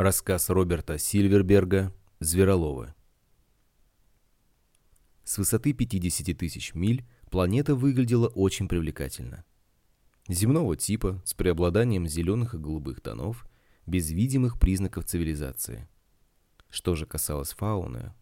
Рассказ Роберта Сильверберга «Звероловы». С высоты 50 тысяч миль планета выглядела очень привлекательно. Земного типа, с преобладанием зеленых и голубых тонов, без видимых признаков цивилизации. Что же касалось фауны,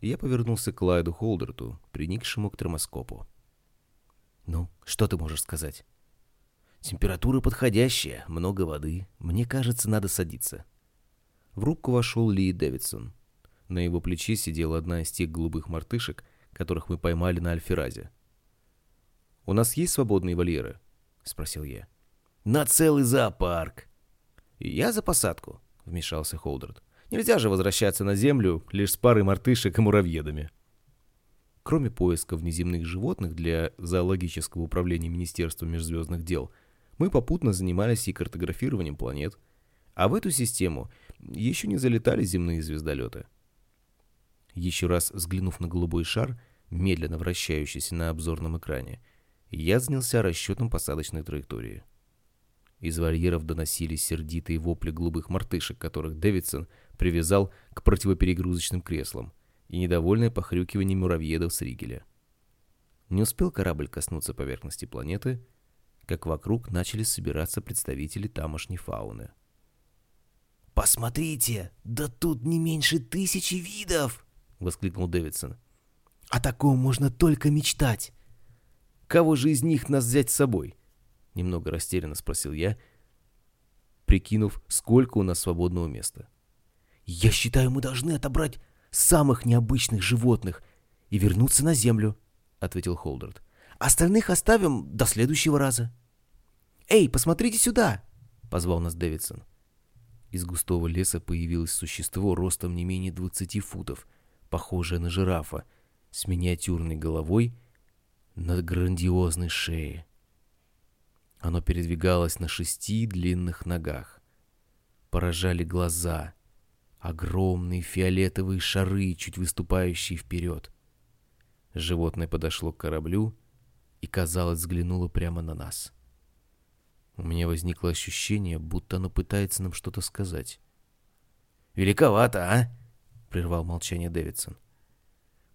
я повернулся к Лайду Холдерту, приникшему к термоскопу. «Ну, что ты можешь сказать?» «Температура подходящая, много воды. Мне кажется, надо садиться». В рубку вошел Ли Дэвидсон. На его плече сидела одна из тех голубых мартышек, которых мы поймали на Альферазе. «У нас есть свободные вольеры?» — спросил я. «На целый зоопарк!» «Я за посадку», — вмешался Холдерт. «Нельзя же возвращаться на Землю лишь с парой мартышек и муравьедами». Кроме поиска внеземных животных для зоологического управления Министерства межзвездных дел, мы попутно занимались и картографированием планет, а в эту систему еще не залетали земные звездолеты. Еще раз взглянув на голубой шар, медленно вращающийся на обзорном экране, я занялся расчетом посадочной траектории. Из вольеров доносились сердитые вопли голубых мартышек, которых Дэвидсон привязал к противоперегрузочным креслам, и недовольное похрюкивание муравьедов с ригеля. Не успел корабль коснуться поверхности планеты, как вокруг начали собираться представители тамошней фауны. «Посмотрите, да тут не меньше тысячи видов!» — воскликнул Дэвидсон. «О таком можно только мечтать!» «Кого же из них нас взять с собой?» — немного растерянно спросил я, прикинув, сколько у нас свободного места. «Я считаю, мы должны отобрать самых необычных животных и вернуться на Землю», — ответил Холдерт. «Остальных оставим до следующего раза». «Эй, посмотрите сюда!» — позвал нас Дэвидсон. Из густого леса появилось существо ростом не менее 20 футов, похожее на жирафа, с миниатюрной головой на грандиозной шее. Оно передвигалось на шести длинных ногах. Поражали глаза, огромные фиолетовые шары, чуть выступающие вперед. Животное подошло к кораблю и, казалось, взглянуло прямо на нас. У меня возникло ощущение, будто оно пытается нам что-то сказать. «Великовато, а?» — прервал молчание Дэвидсон.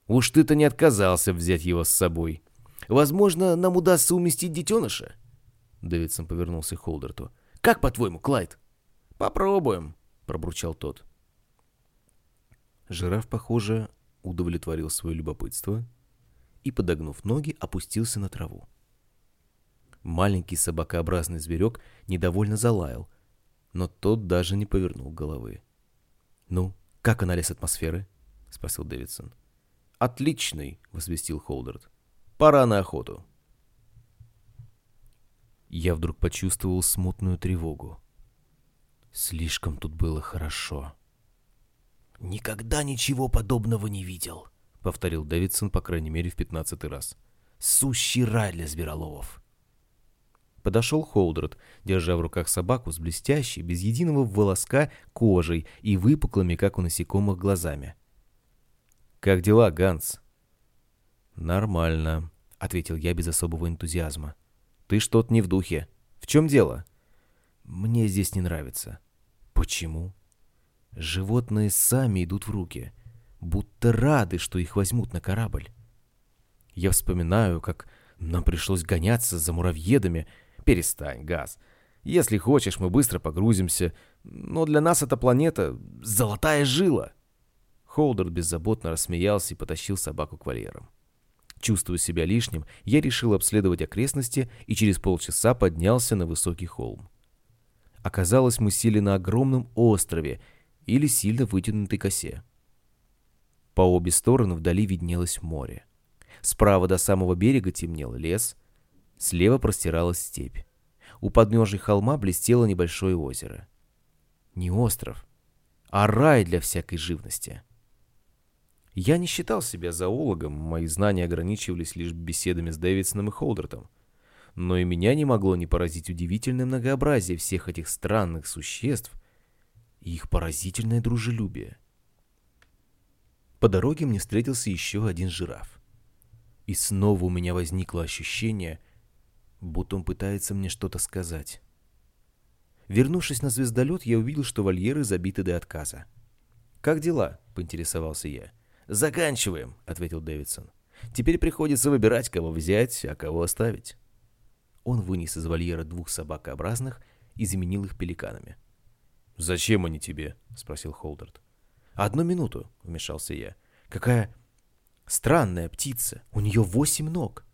«Уж ты-то не отказался взять его с собой. Возможно, нам удастся уместить детеныша?» Дэвидсон повернулся к Холдерту. «Как, по-твоему, Клайд?» «Попробуем», — пробурчал тот. Жираф, похоже, удовлетворил свое любопытство и, подогнув ноги, опустился на траву. Маленький собакообразный зверек недовольно залаял, но тот даже не повернул головы. «Ну, как анализ атмосферы?» — спросил Дэвидсон. «Отличный!» — возвестил Холдерт. «Пора на охоту». Я вдруг почувствовал смутную тревогу. Слишком тут было хорошо. «Никогда ничего подобного не видел», — повторил Дэвидсон, по крайней мере, в пятнадцатый раз. «Сущий рай для звероловов». Подошел Холдред, держа в руках собаку с блестящей, без единого волоска, кожей и выпуклыми, как у насекомых, глазами. «Как дела, Ганс?» «Нормально», — ответил я без особого энтузиазма. «Ты что-то не в духе. В чем дело?» «Мне здесь не нравится». «Почему?» «Животные сами идут в руки, будто рады, что их возьмут на корабль. Я вспоминаю, как нам пришлось гоняться за муравьедами, Перестань, Газ. Если хочешь, мы быстро погрузимся. Но для нас эта планета — золотая жила. Холдер беззаботно рассмеялся и потащил собаку к вольерам. Чувствуя себя лишним, я решил обследовать окрестности и через полчаса поднялся на высокий холм. Оказалось, мы сели на огромном острове или сильно вытянутой косе. По обе стороны вдали виднелось море. Справа до самого берега темнел лес — Слева простиралась степь. У подножия холма блестело небольшое озеро. Не остров, а рай для всякой живности. Я не считал себя зоологом, мои знания ограничивались лишь беседами с Дэвидсоном и Холдертом. Но и меня не могло не поразить удивительное многообразие всех этих странных существ и их поразительное дружелюбие. По дороге мне встретился еще один жираф. И снова у меня возникло ощущение, будто он пытается мне что-то сказать. Вернувшись на звездолет, я увидел, что вольеры забиты до отказа. «Как дела?» — поинтересовался я. «Заканчиваем», — ответил Дэвидсон. «Теперь приходится выбирать, кого взять, а кого оставить». Он вынес из вольера двух собакообразных и заменил их пеликанами. «Зачем они тебе?» — спросил Холдерт. «Одну минуту», — вмешался я. «Какая странная птица! У нее восемь ног!»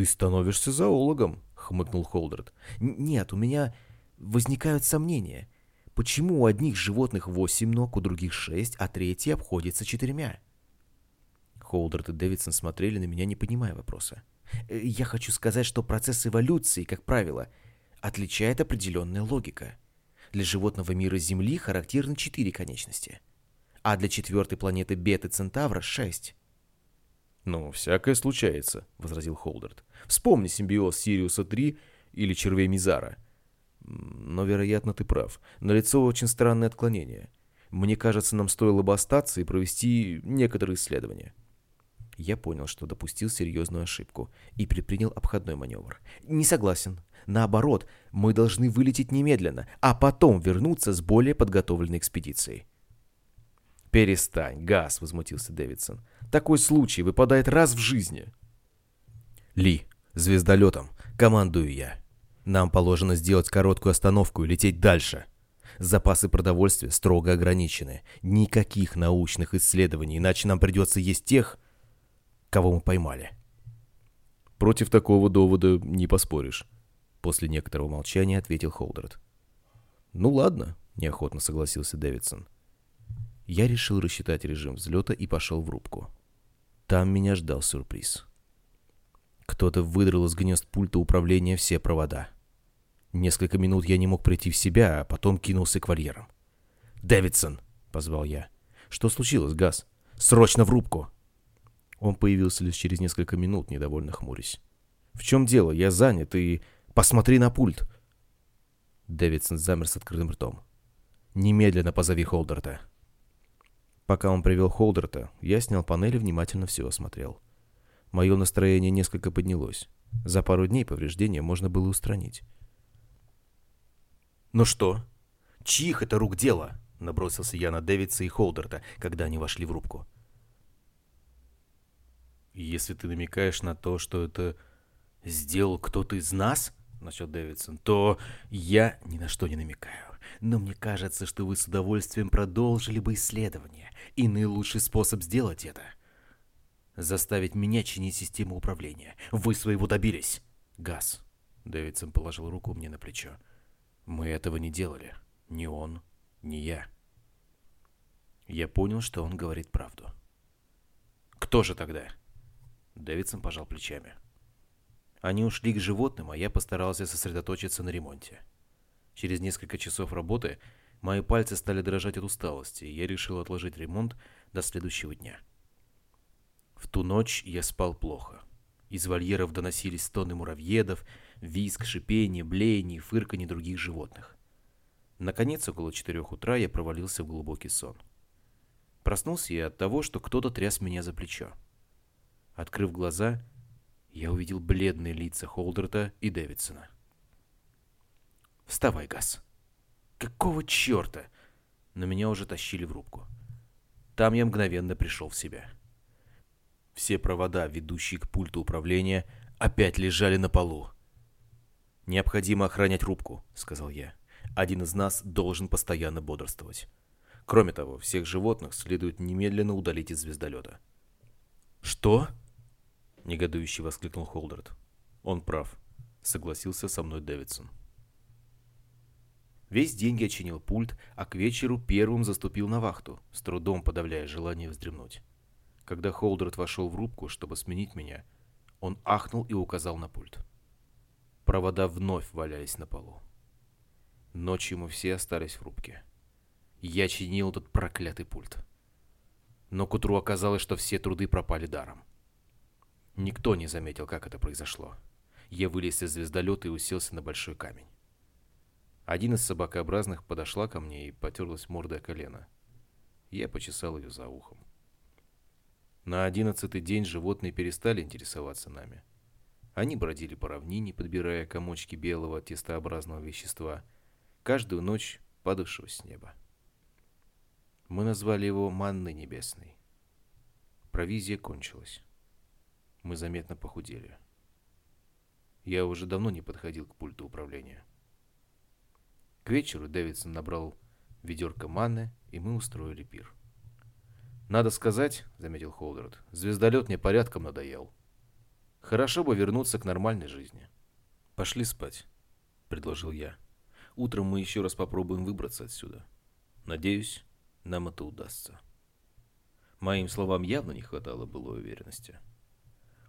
«Ты становишься зоологом», — хмыкнул Холдерт. «Нет, у меня возникают сомнения. Почему у одних животных восемь ног, у других шесть, а третий обходится четырьмя?» Холдерт и Дэвидсон смотрели на меня, не понимая вопроса. «Э, «Я хочу сказать, что процесс эволюции, как правило, отличает определенная логика. Для животного мира Земли характерны четыре конечности, а для четвертой планеты Беты Центавра — шесть. «Ну, всякое случается», — возразил Холдерт. «Вспомни симбиоз Сириуса-3 или червей Мизара». «Но, вероятно, ты прав. Налицо очень странное отклонение. Мне кажется, нам стоило бы остаться и провести некоторые исследования». Я понял, что допустил серьезную ошибку и предпринял обходной маневр. «Не согласен. Наоборот, мы должны вылететь немедленно, а потом вернуться с более подготовленной экспедицией». «Перестань, Газ!» — возмутился Дэвидсон. «Такой случай выпадает раз в жизни». «Ли, звездолетом, командую я. Нам положено сделать короткую остановку и лететь дальше. Запасы продовольствия строго ограничены. Никаких научных исследований, иначе нам придется есть тех, кого мы поймали». «Против такого довода не поспоришь», — после некоторого молчания ответил Холдерт. «Ну ладно», — неохотно согласился Дэвидсон. Я решил рассчитать режим взлета и пошел в рубку. Там меня ждал сюрприз. Кто-то выдрал из гнезд пульта управления все провода. Несколько минут я не мог прийти в себя, а потом кинулся к вольерам. «Дэвидсон!» — позвал я. «Что случилось, Газ? Срочно в рубку!» Он появился лишь через несколько минут, недовольно хмурясь. «В чем дело? Я занят, и... Посмотри на пульт!» Дэвидсон замер с открытым ртом. «Немедленно позови Холдерта!» Пока он привел Холдерта, я снял панель и внимательно все осмотрел. Мое настроение несколько поднялось. За пару дней повреждения можно было устранить. «Ну что? Чьих это рук дело?» — набросился я на Дэвидса и Холдерта, когда они вошли в рубку. «Если ты намекаешь на то, что это сделал кто-то из нас, — начал Дэвидсон, — то я ни на что не намекаю но мне кажется, что вы с удовольствием продолжили бы исследование. И наилучший способ сделать это — заставить меня чинить систему управления. Вы своего добились. Газ. Дэвидсон положил руку мне на плечо. Мы этого не делали. Ни он, ни я. Я понял, что он говорит правду. Кто же тогда? Дэвидсон пожал плечами. Они ушли к животным, а я постарался сосредоточиться на ремонте. Через несколько часов работы мои пальцы стали дрожать от усталости, и я решил отложить ремонт до следующего дня. В ту ночь я спал плохо. Из вольеров доносились стоны муравьедов, визг, шипение, блеяние фырканье других животных. Наконец, около четырех утра я провалился в глубокий сон. Проснулся я от того, что кто-то тряс меня за плечо. Открыв глаза, я увидел бледные лица Холдерта и Дэвидсона. «Вставай, Газ!» «Какого черта?» Но меня уже тащили в рубку. Там я мгновенно пришел в себя. Все провода, ведущие к пульту управления, опять лежали на полу. «Необходимо охранять рубку», — сказал я. «Один из нас должен постоянно бодрствовать. Кроме того, всех животных следует немедленно удалить из звездолета». «Что?» — негодующе воскликнул Холдерт. «Он прав», — согласился со мной Дэвидсон. Весь день я чинил пульт, а к вечеру первым заступил на вахту, с трудом подавляя желание вздремнуть. Когда Холдерт вошел в рубку, чтобы сменить меня, он ахнул и указал на пульт. Провода вновь валялись на полу. Ночью мы все остались в рубке. Я чинил этот проклятый пульт. Но к утру оказалось, что все труды пропали даром. Никто не заметил, как это произошло. Я вылез из звездолета и уселся на большой камень. Один из собакообразных подошла ко мне и потерлась мордой о колено. Я почесал ее за ухом. На одиннадцатый день животные перестали интересоваться нами. Они бродили по равнине, подбирая комочки белого тестообразного вещества, каждую ночь падавшего с неба. Мы назвали его «Манной небесной». Провизия кончилась. Мы заметно похудели. Я уже давно не подходил к пульту управления. К вечеру Дэвидсон набрал ведерко манны, и мы устроили пир. «Надо сказать», — заметил Холдерд, — «звездолет мне порядком надоел. Хорошо бы вернуться к нормальной жизни». «Пошли спать», — предложил я. «Утром мы еще раз попробуем выбраться отсюда. Надеюсь, нам это удастся». Моим словам явно не хватало былой уверенности.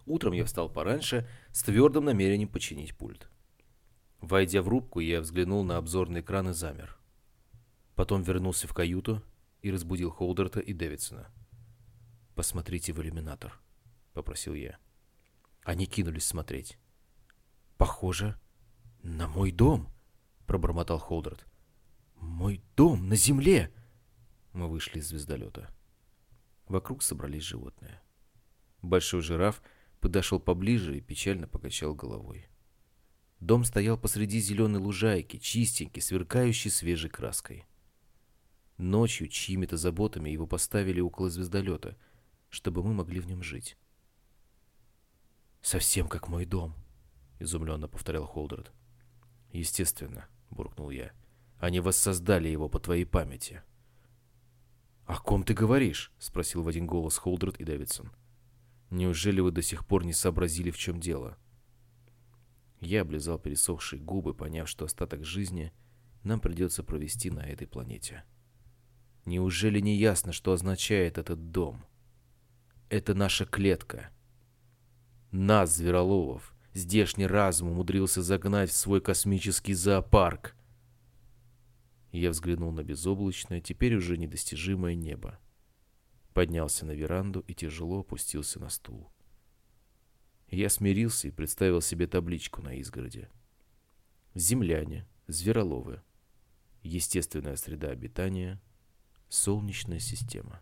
Утром я встал пораньше с твердым намерением починить пульт. Войдя в рубку, я взглянул на обзорный экран и замер. Потом вернулся в каюту и разбудил Холдерта и Дэвидсона. «Посмотрите в иллюминатор», — попросил я. Они кинулись смотреть. «Похоже на мой дом», — пробормотал Холдерт. «Мой дом на земле!» Мы вышли из звездолета. Вокруг собрались животные. Большой жираф подошел поближе и печально покачал головой. Дом стоял посреди зеленой лужайки, чистенький, сверкающий свежей краской. Ночью чьими-то заботами его поставили около звездолета, чтобы мы могли в нем жить. «Совсем как мой дом», — изумленно повторял Холдерд. «Естественно», — буркнул я. «Они воссоздали его по твоей памяти». «О ком ты говоришь?» — спросил в один голос Холдерд и Дэвидсон. «Неужели вы до сих пор не сообразили, в чем дело?» Я облизал пересохшие губы, поняв, что остаток жизни нам придется провести на этой планете. Неужели не ясно, что означает этот дом? Это наша клетка. Нас, звероловов, здешний разум умудрился загнать в свой космический зоопарк. Я взглянул на безоблачное, теперь уже недостижимое небо. Поднялся на веранду и тяжело опустился на стул. Я смирился и представил себе табличку на изгороде. Земляне, звероловы. Естественная среда обитания – Солнечная система.